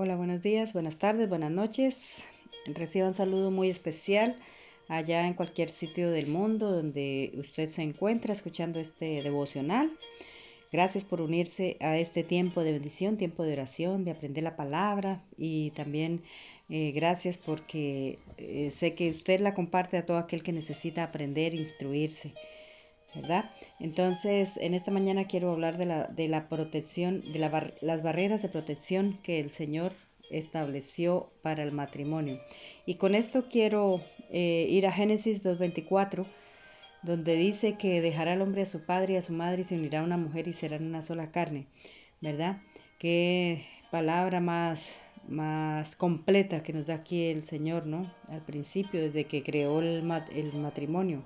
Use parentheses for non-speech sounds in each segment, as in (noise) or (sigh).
Hola, buenos días, buenas tardes, buenas noches. Reciba un saludo muy especial allá en cualquier sitio del mundo donde usted se encuentra escuchando este devocional. Gracias por unirse a este tiempo de bendición, tiempo de oración, de aprender la palabra y también eh, gracias porque eh, sé que usted la comparte a todo aquel que necesita aprender, instruirse, ¿verdad? Entonces, en esta mañana quiero hablar de la, de la protección, de las barreras de protección que el Señor estableció para el matrimonio. Y con esto quiero eh, ir a Génesis 2.24, donde dice que dejará el hombre a su padre y a su madre y se unirá a una mujer y serán una sola carne, ¿verdad? Qué palabra más, más completa que nos da aquí el Señor, ¿no? Al principio, desde que creó el, el matrimonio.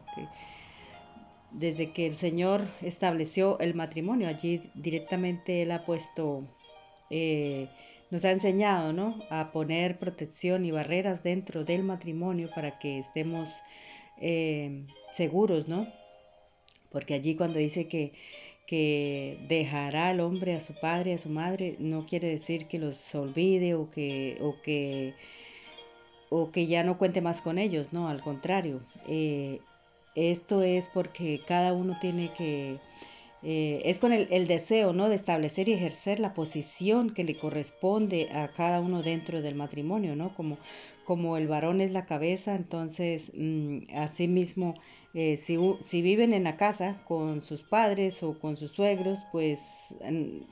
Desde que el Señor estableció el matrimonio, allí directamente Él ha puesto... Eh, nos ha enseñado, ¿no? A poner protección y barreras dentro del matrimonio para que estemos eh, seguros, ¿no? Porque allí cuando dice que, que dejará al hombre a su padre, a su madre, no quiere decir que los olvide o que, o que, o que ya no cuente más con ellos, no, al contrario. Eh, esto es porque cada uno tiene que eh, es con el, deseo ¿no? de establecer y ejercer la posición que le corresponde a cada uno dentro del matrimonio, ¿no? Como, como el varón es la cabeza, entonces mm, asimismo, eh, si, si, viven en la casa con sus padres o con sus suegros, pues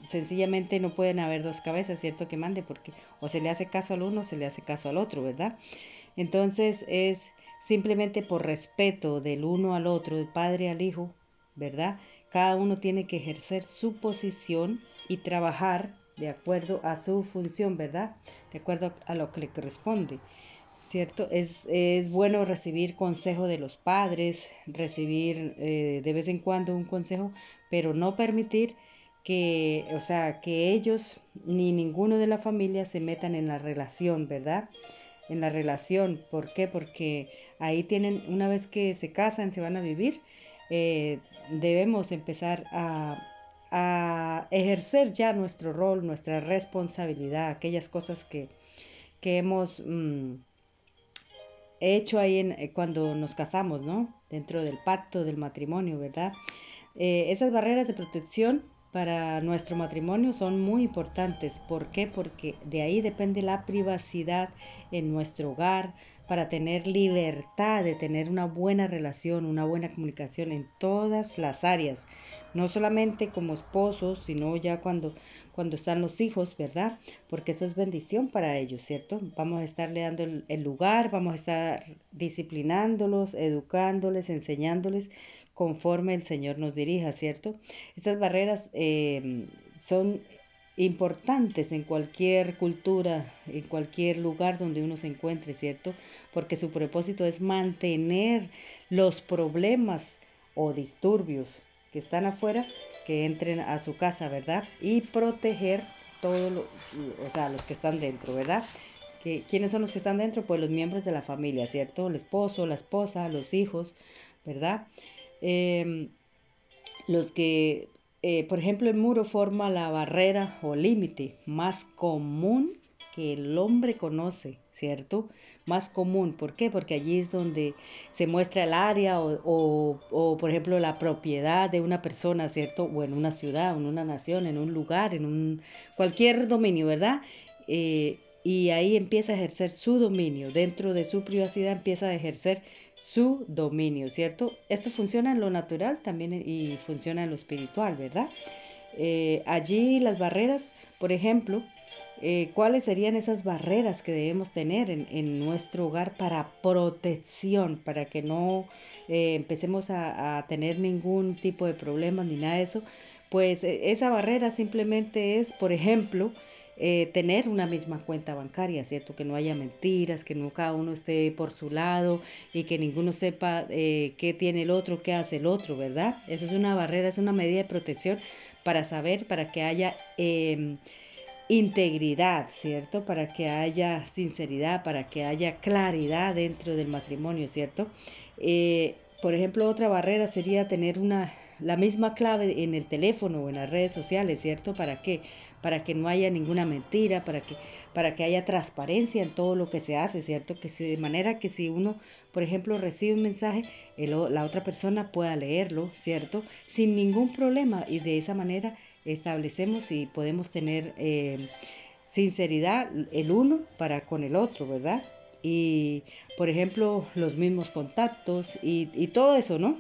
sencillamente no pueden haber dos cabezas, ¿cierto? Que mande, porque o se le hace caso al uno o se le hace caso al otro, ¿verdad? Entonces es simplemente por respeto del uno al otro, del padre al hijo, ¿verdad? Cada uno tiene que ejercer su posición y trabajar de acuerdo a su función, ¿verdad? De acuerdo a lo que le corresponde. ¿Cierto? Es, bueno recibir consejo de los padres, recibir eh, de vez en cuando un consejo, pero no permitir que, o sea, que ellos ni ninguno de la familia se metan en la relación, ¿verdad? En la relación. ¿Por qué? Porque ahí tienen, una vez que se casan, se van a vivir, eh, debemos empezar a, ejercer ya nuestro rol, nuestra responsabilidad, aquellas cosas que, hemos mm, hecho ahí en, eh, cuando nos casamos, ¿no? Dentro del pacto del matrimonio, ¿verdad? Eh, esas barreras de protección para nuestro matrimonio son muy importantes. ¿Por qué? Porque de ahí depende la privacidad en nuestro hogar, para tener libertad de tener una buena relación, una buena comunicación en todas las áreas, no solamente como esposos, sino ya cuando cuando están los hijos, ¿verdad? Porque eso es bendición para ellos, ¿cierto? Vamos a estarle dando el, lugar, vamos a estar disciplinándolos, educándoles, enseñándoles conforme el Señor nos dirija, ¿cierto? Estas barreras eh, son importantes en cualquier cultura, en cualquier lugar donde uno se encuentre, ¿cierto? Porque su propósito es mantener los problemas o disturbios que están afuera, que entren a su casa, ¿verdad? Y proteger todos los, o sea, los que están dentro, ¿verdad? ¿Quiénes son los que están dentro? Pues los miembros de la familia, ¿cierto? El esposo, la esposa, los hijos, ¿verdad? Em, los que eh, por ejemplo, el muro forma la barrera o límite más común que el hombre conoce, ¿cierto? Más común. ¿Por qué? Porque allí es donde se muestra el área o, o, por ejemplo, la propiedad de una persona, ¿cierto? O en una ciudad, en una nación, en un lugar, en un cualquier dominio, ¿verdad? Eh, y ahí empieza a ejercer su dominio. Dentro de su privacidad empieza a ejercer su dominio, ¿cierto? Esto funciona en lo natural también y funciona en lo espiritual, ¿verdad? Eh, allí las barreras, por ejemplo, eh, ¿cuáles serían esas barreras que debemos tener en, nuestro hogar para protección, para que no eh, empecemos a, a, tener ningún tipo de problemas ni nada de eso? Pues esa barrera simplemente es, por ejemplo, eh, tener una misma cuenta bancaria, ¿cierto? Que no haya mentiras, que no cada uno esté por su lado y que ninguno sepa eh, qué tiene el otro, qué hace el otro, ¿verdad? Eso es una barrera, es una medida de protección para saber, para que haya em, integridad, ¿cierto? Para que haya sinceridad, para que haya claridad dentro del matrimonio, ¿cierto? Eh, por ejemplo, otra barrera sería tener una la misma clave en el teléfono o en las redes sociales, ¿cierto? ¿Para qué? para que no haya ninguna mentira, para que, para que haya transparencia en todo lo que se hace, ¿cierto? Que de manera que si uno, por ejemplo, recibe un mensaje, la otra persona pueda leerlo, ¿cierto? Sin ningún problema y de esa manera establecemos y podemos tener eh, sinceridad el uno para con el otro, ¿verdad? Y, por ejemplo, los mismos contactos y todo eso, ¿no?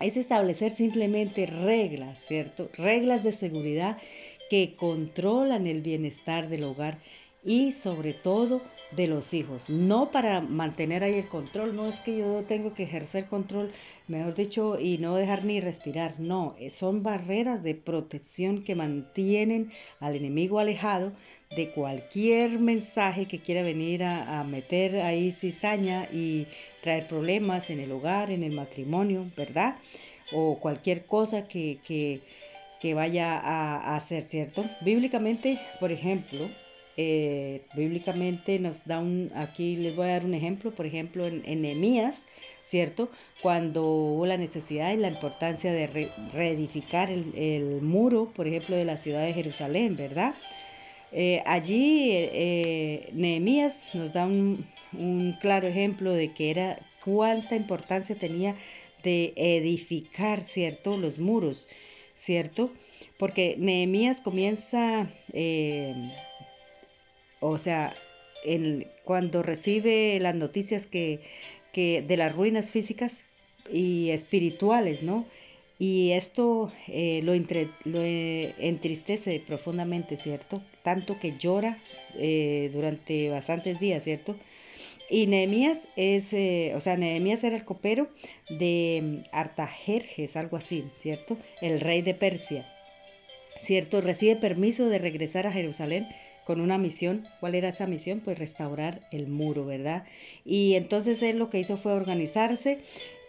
Es establecer simplemente reglas, ¿cierto? Reglas de seguridad que controlan el bienestar del hogar y sobre todo de los hijos. No para mantener ahí el control, no es que yo tengo que ejercer control, mejor dicho, y no dejar ni respirar, no, son barreras de protección que mantienen al enemigo alejado de cualquier mensaje que quiera venir a, meter ahí cizaña y traer problemas en el hogar, en el matrimonio, ¿verdad? O cualquier cosa que, que, vaya a, hacer, ¿cierto? Bíblicamente, por ejemplo, eh, bíblicamente nos da un, aquí les voy a dar un ejemplo, por ejemplo, en, en ¿cierto? Cuando hubo la necesidad y la importancia de reedificar el, el, muro, por ejemplo, de la ciudad de Jerusalén, ¿verdad? Eh, allí eh, Nehemías nos da un, claro ejemplo de que era cuánta importancia tenía de edificar, ¿cierto? Los muros, ¿cierto? Porque Nehemías comienza, eh, o sea, cuando recibe las noticias que, que de las ruinas físicas y espirituales, ¿no? Y esto lo, entristece profundamente, ¿cierto? Tanto que llora eh, durante bastantes días, ¿cierto? Y Nehemías es, o sea, Nehemías era el copero de mm, Artajerjes, algo así, ¿cierto? El rey de Persia, ¿cierto? Recibe permiso de regresar a Jerusalén con una misión. ¿Cuál era esa misión? Pues restaurar el muro, ¿verdad? Y entonces él lo que hizo fue organizarse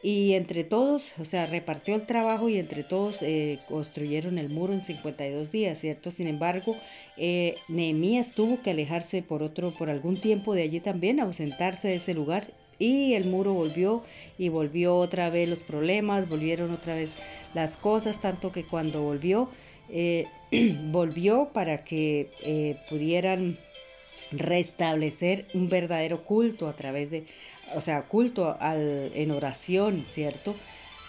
y entre todos, o sea, repartió el trabajo y entre todos eh, construyeron el muro en 52 días, ¿cierto? Sin embargo, eh, Nehemías tuvo que alejarse por otro, por algún tiempo de allí también, ausentarse de ese lugar y el muro volvió y volvió otra vez los problemas, volvieron otra vez las cosas, tanto que cuando volvió, eh, (clears throat) volvió para que eh, pudieran restablecer un verdadero culto a través de o sea, culto al, en oración, ¿cierto?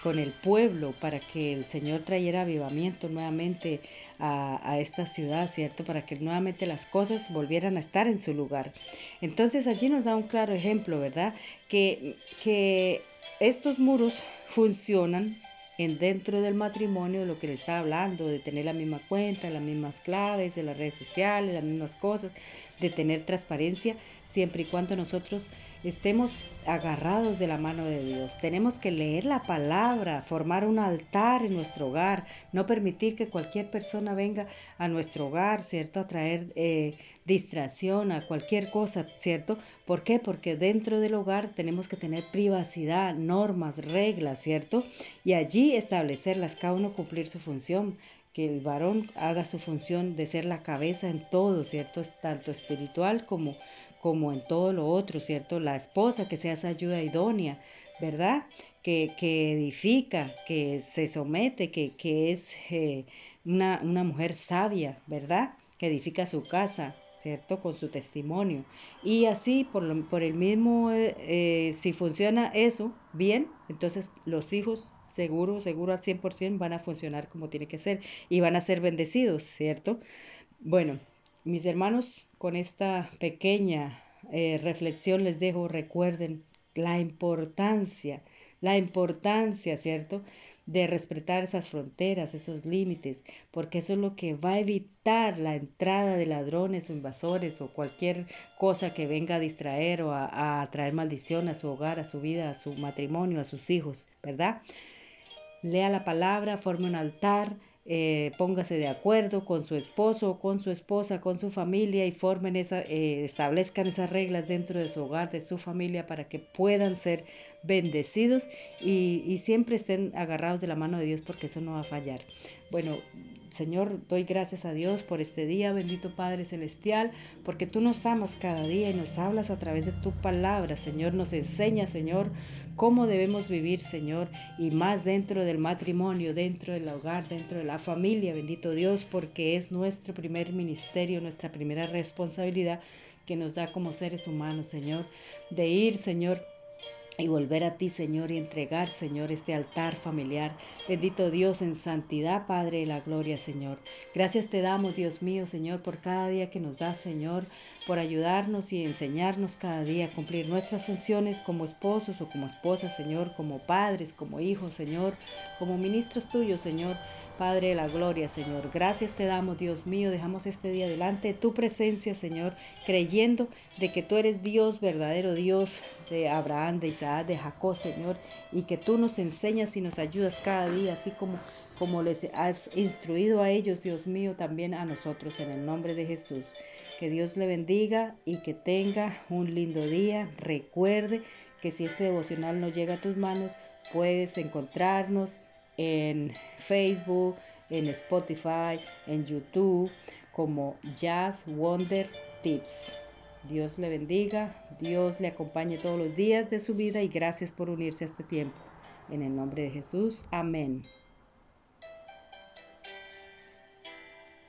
Con el pueblo para que el Señor trayera avivamiento nuevamente a, esta ciudad, ¿cierto? Para que nuevamente las cosas volvieran a estar en su lugar. Entonces allí nos da un claro ejemplo, ¿verdad? Que, que estos muros funcionan en dentro del matrimonio, lo que le está hablando, de tener la misma cuenta, las mismas claves, de las redes sociales, las mismas cosas, de tener transparencia, siempre y cuando nosotros estemos agarrados de la mano de Dios. Tenemos que leer la palabra, formar un altar en nuestro hogar, no permitir que cualquier persona venga a nuestro hogar, ¿cierto? A traer eh, distracción, a cualquier cosa, ¿cierto? ¿Por qué? Porque dentro del hogar tenemos que tener privacidad, normas, reglas, ¿cierto? Y allí establecerlas, cada uno cumplir su función que el varón haga su función de ser la cabeza en todo, ¿cierto? Tanto espiritual como como en todo lo otro, ¿cierto? La esposa que sea esa ayuda idónea, ¿verdad? Que, edifica, que se somete, que, es eh, una, mujer sabia, ¿verdad? Que edifica su casa, ¿cierto? Con su testimonio. Y así, por, por el mismo, eh, eh, si funciona eso bien, entonces los hijos seguro, seguro al 100% van a funcionar como tiene que ser y van a ser bendecidos, ¿cierto? Bueno, mis hermanos, con esta pequeña eh, reflexión les dejo, recuerden la importancia, la importancia, ¿cierto? De respetar esas fronteras, esos límites, porque eso es lo que va a evitar la entrada de ladrones o invasores o cualquier cosa que venga a distraer o a, a traer maldición a su hogar, a su vida, a su matrimonio, a sus hijos, ¿verdad? Lea la palabra, forme un altar, eh, póngase de acuerdo con su esposo, con su esposa, con su familia y formen esa, eh, establezcan esas reglas dentro de su hogar, de su familia, para que puedan ser bendecidos y, y, siempre estén agarrados de la mano de Dios porque eso no va a fallar. Bueno, Señor, doy gracias a Dios por este día, bendito Padre Celestial, porque tú nos amas cada día y nos hablas a través de tu palabra, Señor, nos enseña, Señor, cómo debemos vivir, Señor, y más dentro del matrimonio, dentro del hogar, dentro de la familia, bendito Dios, porque es nuestro primer ministerio, nuestra primera responsabilidad que nos da como seres humanos, Señor, de ir, Señor, y volver a ti, Señor, y entregar, Señor, este altar familiar. Bendito Dios en santidad, Padre de la gloria, Señor. Gracias te damos, Dios mío, Señor, por cada día que nos das, Señor, por ayudarnos y enseñarnos cada día a cumplir nuestras funciones como esposos o como esposas, Señor, como padres, como hijos, Señor, como ministros tuyos, Señor. Padre de la gloria, Señor. Gracias te damos, Dios mío. Dejamos este día delante de tu presencia, Señor, creyendo de que tú eres Dios, verdadero Dios de Abraham, de Isaac, de Jacob, Señor, y que tú nos enseñas y nos ayudas cada día, así como como les has instruido a ellos, Dios mío, también a nosotros, en el nombre de Jesús. Que Dios le bendiga y que tenga un lindo día. Recuerde que si este devocional no llega a tus manos, puedes encontrarnos en Facebook, en Spotify, en YouTube, como Jazz Wonder Tips. Dios le bendiga, Dios le acompañe todos los días de su vida y gracias por unirse a este tiempo. En el nombre de Jesús, amén.